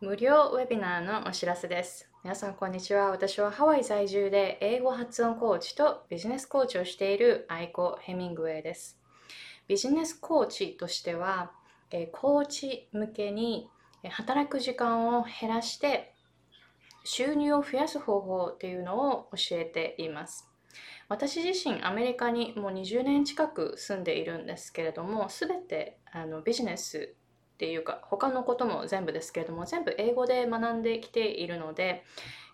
無料ウェビナーのお知らせです。皆さん、こんにちは。私はハワイ在住で英語発音コーチとビジネスコーチをしているアイコ・ヘミングウェイです。ビジネスコーチとしては、コーチ向けに働く時間を減らして収入を増やす方法というのを教えています。私自身アメリカにもう20年近く住んでいるんですけれども全てあのビジネスっていうか他のことも全部ですけれども全部英語で学んできているので、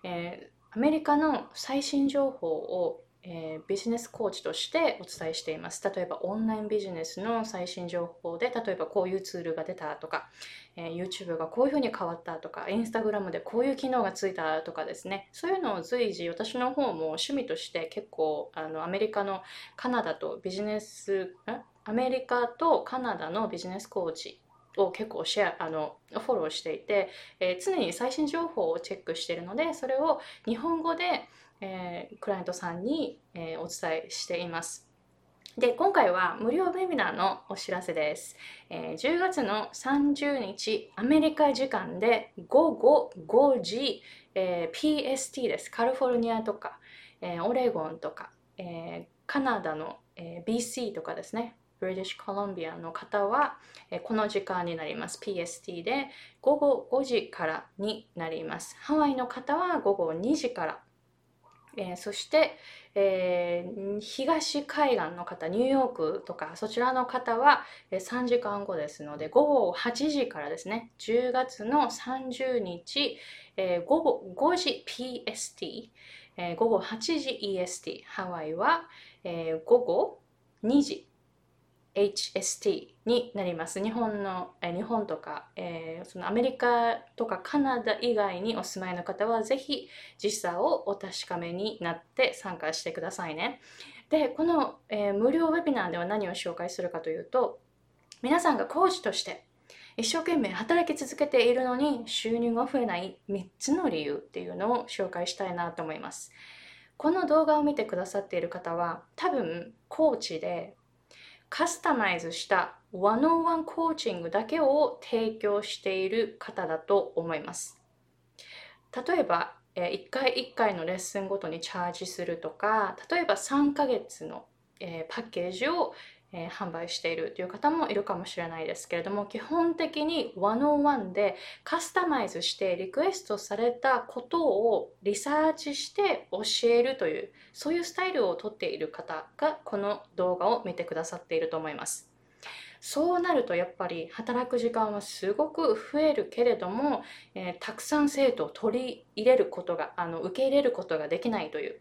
えー、アメリカの最新情報をえー、ビジネスコーチとしてお伝えしています。例えばオンラインビジネスの最新情報で、例えばこういうツールが出たとか、えー、YouTube がこういうふうに変わったとか、Instagram でこういう機能がついたとかですね、そういうのを随時私の方も趣味として結構あのアメリカのカナダとビジネス、アメリカとカナダのビジネスコーチを結構シェアあのフォローしていて、えー、常に最新情報をチェックしているのでそれを日本語でえー、クライアントさんに、えー、お伝えしています。で、今回は無料ウェビナーのお知らせです。えー、10月の30日、アメリカ時間で午後5時、えー、PST です。カリフォルニアとか、えー、オレゴンとか、えカナダの、え BC とかですね。ブリティッシュコロンビアの方は、えこの時間になります。PST で午後5時からになります。ハワイの方は午後2時からえー、そして、えー、東海岸の方、ニューヨークとかそちらの方は、えー、3時間後ですので、午後8時からですね、10月の30日、えー、午後5時 PST、えー、午後8時 EST、ハワイは、えー、午後2時 HST になります。日本の、え日本とか、えー、そのアメリカとかカナダ以外にお住まいの方はぜひ時差をお確かめになって参加してくださいね。で、この、えー、無料ウェビナーでは何を紹介するかというと、皆さんが講師として一生懸命働き続けているのに収入が増えない3つの理由っていうのを紹介したいなと思います。この動画を見てくださっている方は多分コーチでカスタマイズしたワンオンワンコーチングだけを提供している方だと思います。例えば、1回1回のレッスンごとにチャージするとか、例えば3ヶ月のパッケージをえー、販売しているという方もいるかもしれないですけれども基本的に101でカスタマイズしてリクエストされたことをリサーチして教えるというそういうスタイルをとっている方がこの動画を見てくださっていると思います。そうなるとやっぱり働く時間はすごく増えるけれども、えー、たくさん生徒を取り入れることがあの受け入れることができないという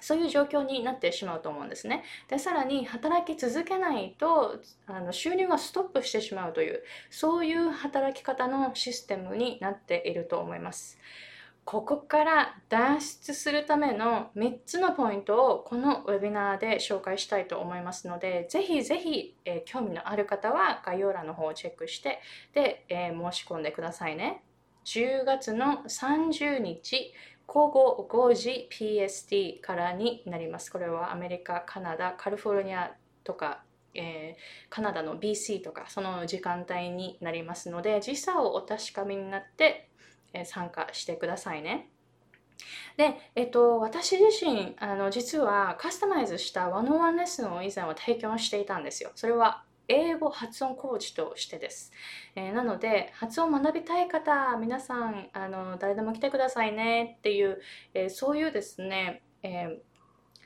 そういう状況になってしまうと思うんですね。で、さらに働き続けないとあの収入がストップしてしまうという、そういう働き方のシステムになっていると思います。ここから脱出するための3つのポイントをこのウェビナーで紹介したいと思いますので、ぜひぜひ、えー、興味のある方は概要欄の方をチェックして、で、えー、申し込んでくださいね。10月の30日午後5時 PST からになります。これはアメリカ、カナダ、カリフォルニアとか、えー、カナダの BC とかその時間帯になりますので時差をお確かめになって、えー、参加してくださいね。で、えっと、私自身あの実はカスタマイズしたワンオワンレッスンを以前は提供していたんですよ。それは英語発音コーチとしてです。えー、なので、発音学びたい方、皆さん、あの、誰でも来てくださいねっていう、えー、そういうですね、え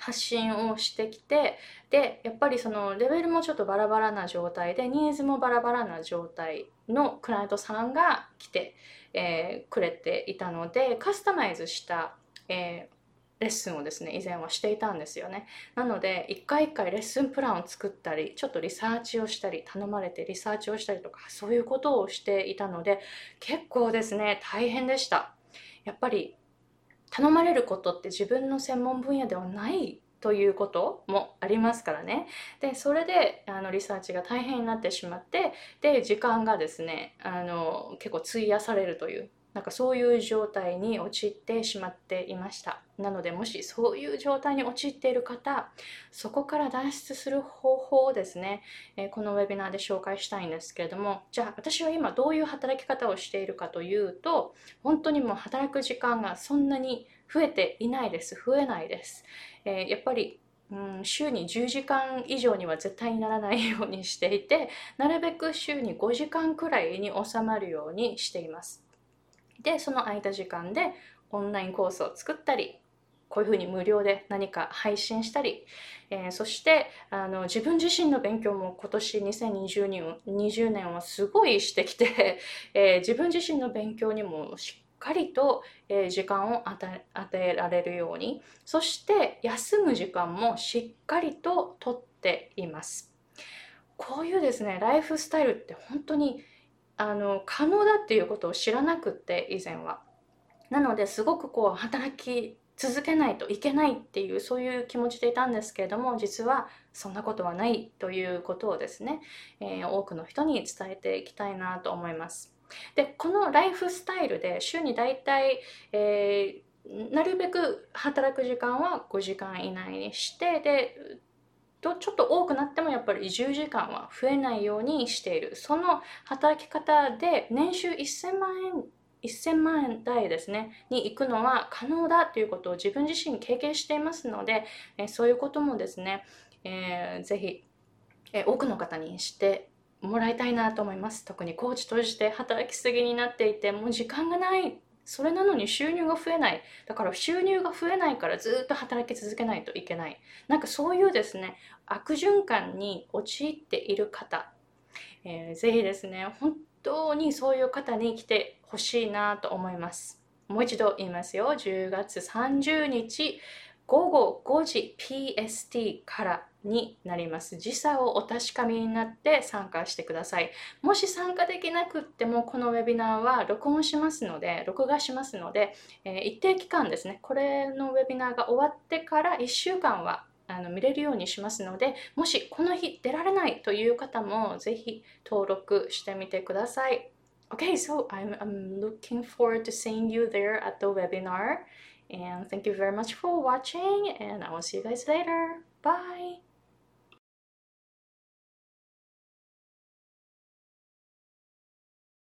発信をしてきてでやっぱりそのレベルもちょっとバラバラな状態でニーズもバラバラな状態のクライアントさんが来て、えー、くれていたのでカスタマイズした、えー、レッスンをですね以前はしていたんですよねなので一回一回レッスンプランを作ったりちょっとリサーチをしたり頼まれてリサーチをしたりとかそういうことをしていたので結構ですね大変でしたやっぱり頼まれることって自分の専門分野ではないということもありますからね。で、それであのリサーチが大変になってしまって、で、時間がですね、あの結構費やされるというなんかそういう状態に陥ってしまっていました。なのでもしそういう状態に陥っている方そこから脱出する方法をですね、このウェビナーで紹介したいんですけれどもじゃあ私は今どういう働き方をしているかというと本当にもう働く時間がそんなに増えていないです。増えないです、えー、やっぱりうん、週に10時間以上には絶対にならないようにしていてなるべく週に5時間くらいに収まるようにしています。でその空いた時間でオンラインコースを作ったりこういうふうに無料で何か配信したり、えー、そしてあの自分自身の勉強も今年2020年 ,20 年はすごいしてきて、えー、自分自身の勉強にもしっかりと、えー、時間を与えられるようにそして休む時間もしっかりととっています。こういうですねライフスタイルって本当にあの可能だっていうことを知らなくって以前は。なのですごくこう働き続けないといけないっていうそういう気持ちでいたんですけれども実はそんなことはないということをですね、えー、多くの人に伝えていきたいなと思います。でこのライフスタイルで週にだいたい、えー、なるべく働く時間は5時間以内にしてでとちょっと多くなってもやっぱり10時間は増えないようにしている。その働き方で年収1000万円1000万円台ですねに行くのは可能だということを自分自身経験していますので、えそういうこともですね、えー、ぜひ、え多くの方にしてもらいたいなと思います。特にコーチとして働きすぎになっていてもう時間がないそれなのに収入が増えない。だから収入が増えないからずっと働き続けないといけない。なんかそういうですね悪循環に陥っている方、えー、ぜひですね本当にそういう方に来てほしいなと思います。もう一度言いますよ。10月30日午後5時 PST からになります。時差をお確かめになって参加してください。もし参加できなくっても、このウェビナーは録音しますので、録画しますので、えー、一定期間ですね、これのウェビナーが終わってから1週間はあの見れるようにしますので、もしこの日出られないという方もぜひ登録してみてください。Okay, so I'm, I'm looking forward to seeing you there at the webinar. And thank you very much for watching, and I will see you guys later. Bye!